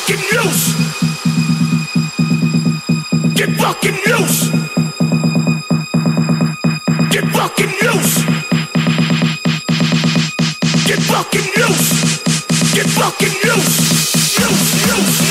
fucking loose. Get fucking loose. Get fucking loose. Get fucking loose. Get fucking loose. Loose, loose.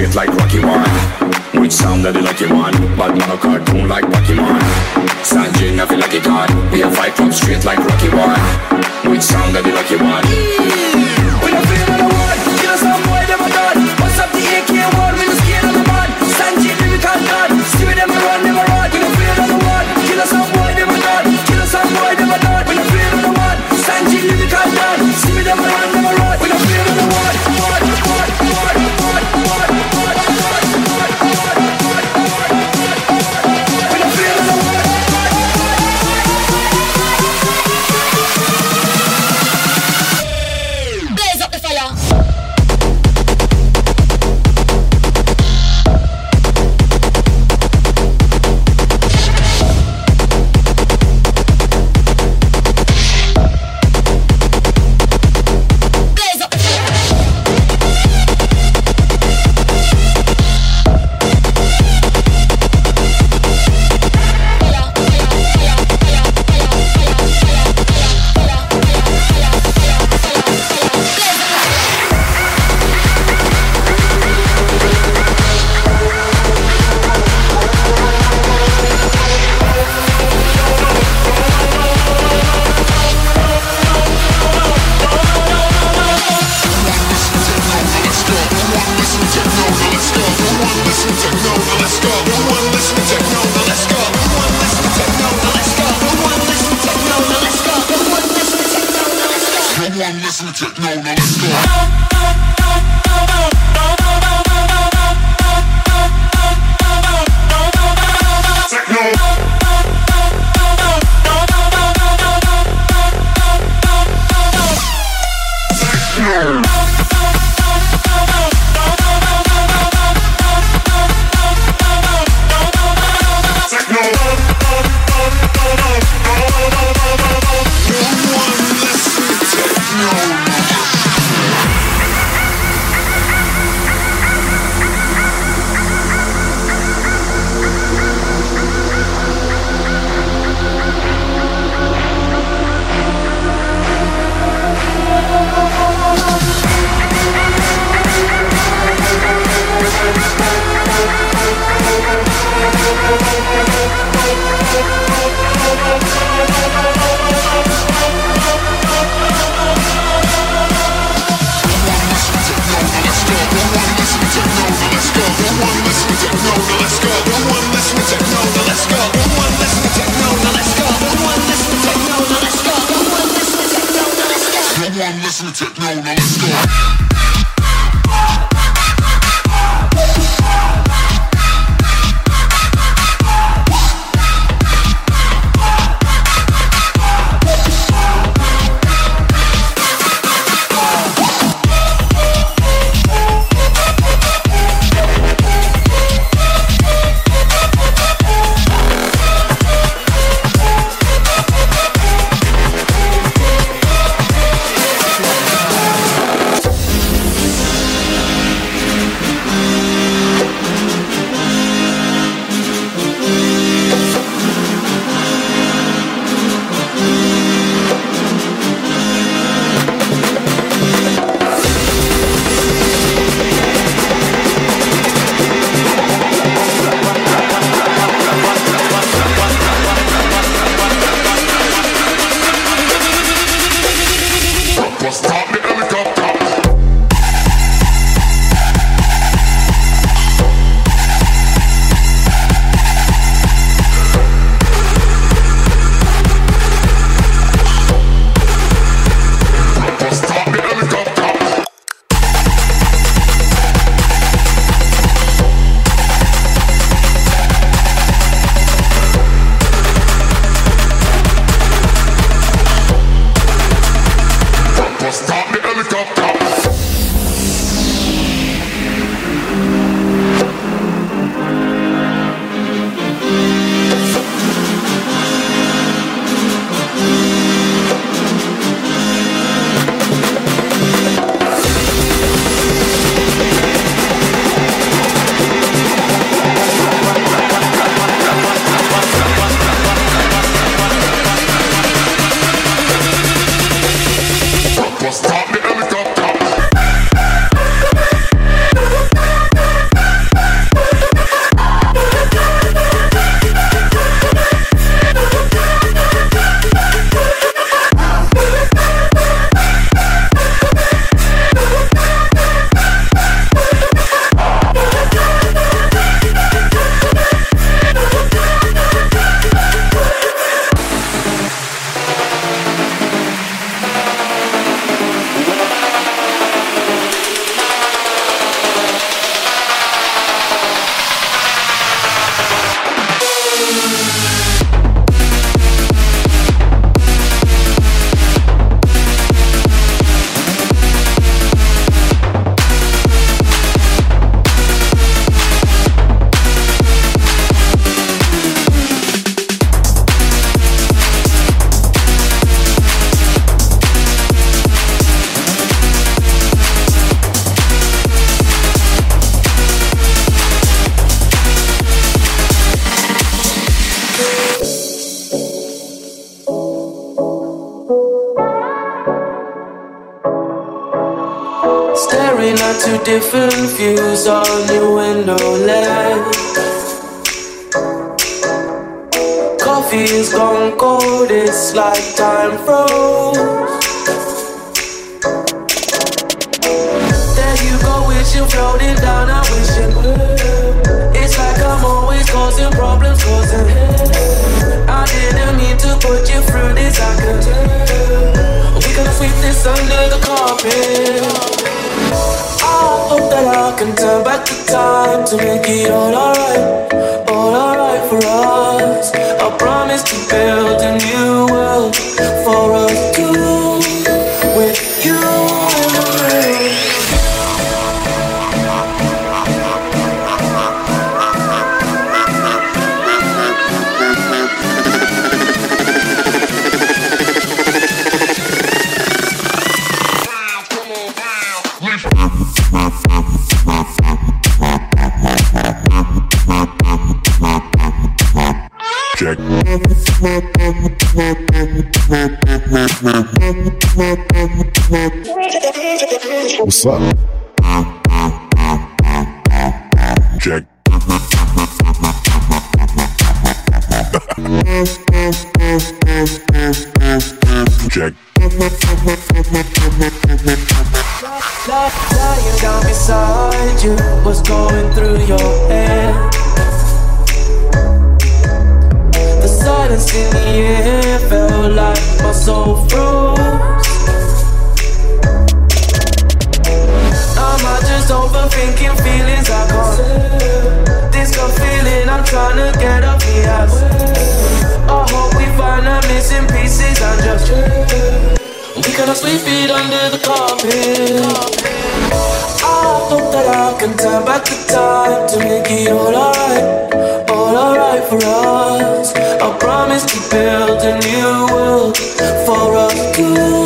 straight like Rocky One. Which sound that the lucky one? Bad man a cartoon like Pokemon. Sanjay I feel like a god. We a fight from street like Rocky One. Which sound that the lucky one? We don't feel on the one. Kill us some boy never done. What's up the AK one? We just scared of the man. Sanjay we can't done. Steven them run never run. We don't feel on one. Kill us some boy never done. Kill us some boy never done. We don't feel on one. Sanjay we can't done. Steven them run. Different views on your window ledge. Coffee is gone cold, it's like time froze. There you go, wishing floating down, I wishing. It's like I'm always causing problems, causing. I didn't mean to put you through this, I could tell. We gonna sweep this under the carpet. I hope that I can turn back the time to make it all alright, all alright for us. I promise to build a new world for us two, What's up? Check. Check. Lying down beside you, what's going through your head? The silence in the air felt like my soul froze. Am I just overthinking feelings I can't? This gut feeling I'm trying to get off the ass. I hope we find the missing pieces and just we cannot sweep it under the carpet. I hope that I can turn back the time to make it alright, all alright for us. I promise to build a new world for us two,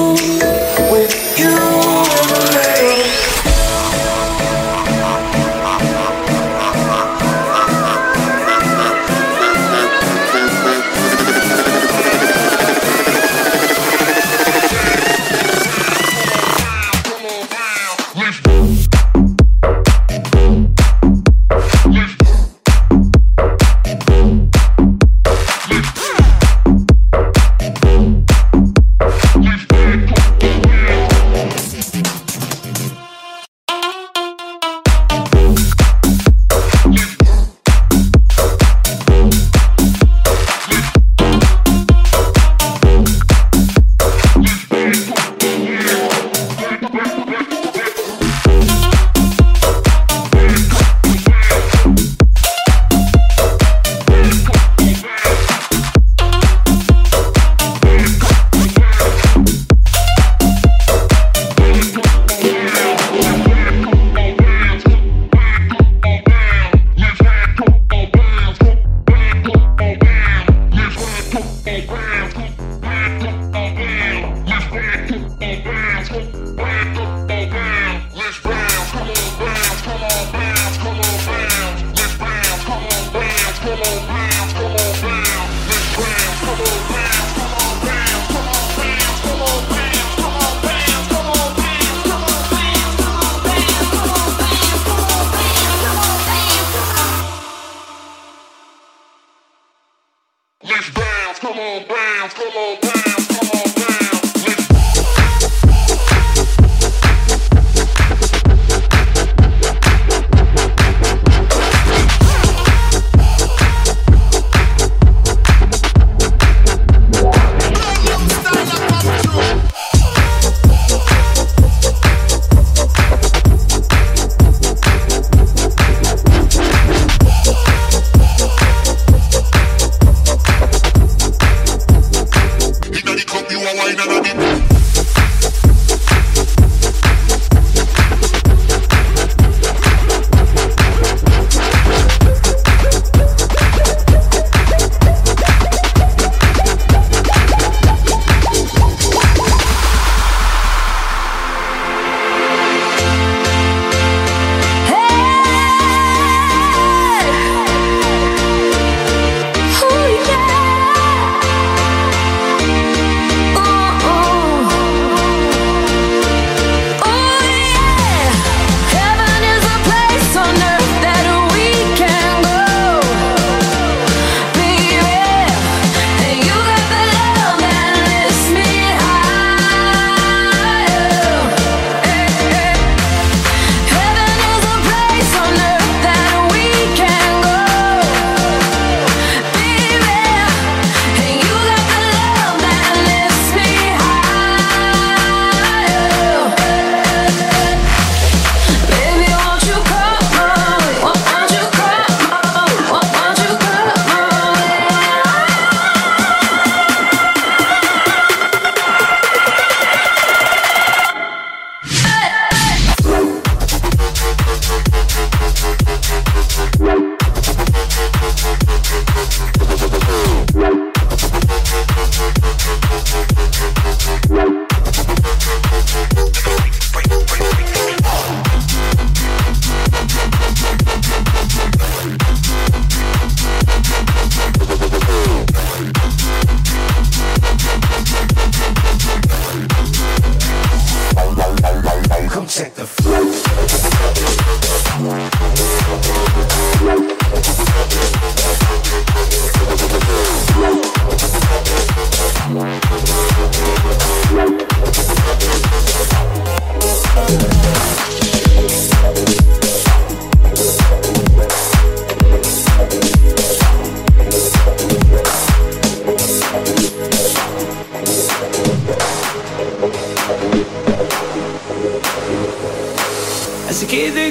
Let's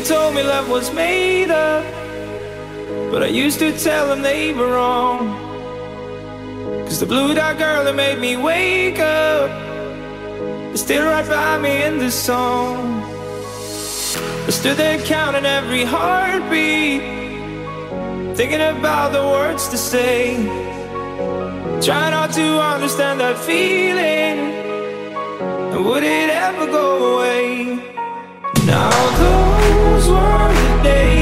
told me love was made up. But I used to tell them they were wrong. Cause the blue dot girl that made me wake up is still right by me in this song. I stood there counting every heartbeat, thinking about the words to say. Trying not to understand that feeling. And would it ever go away? Now those were the days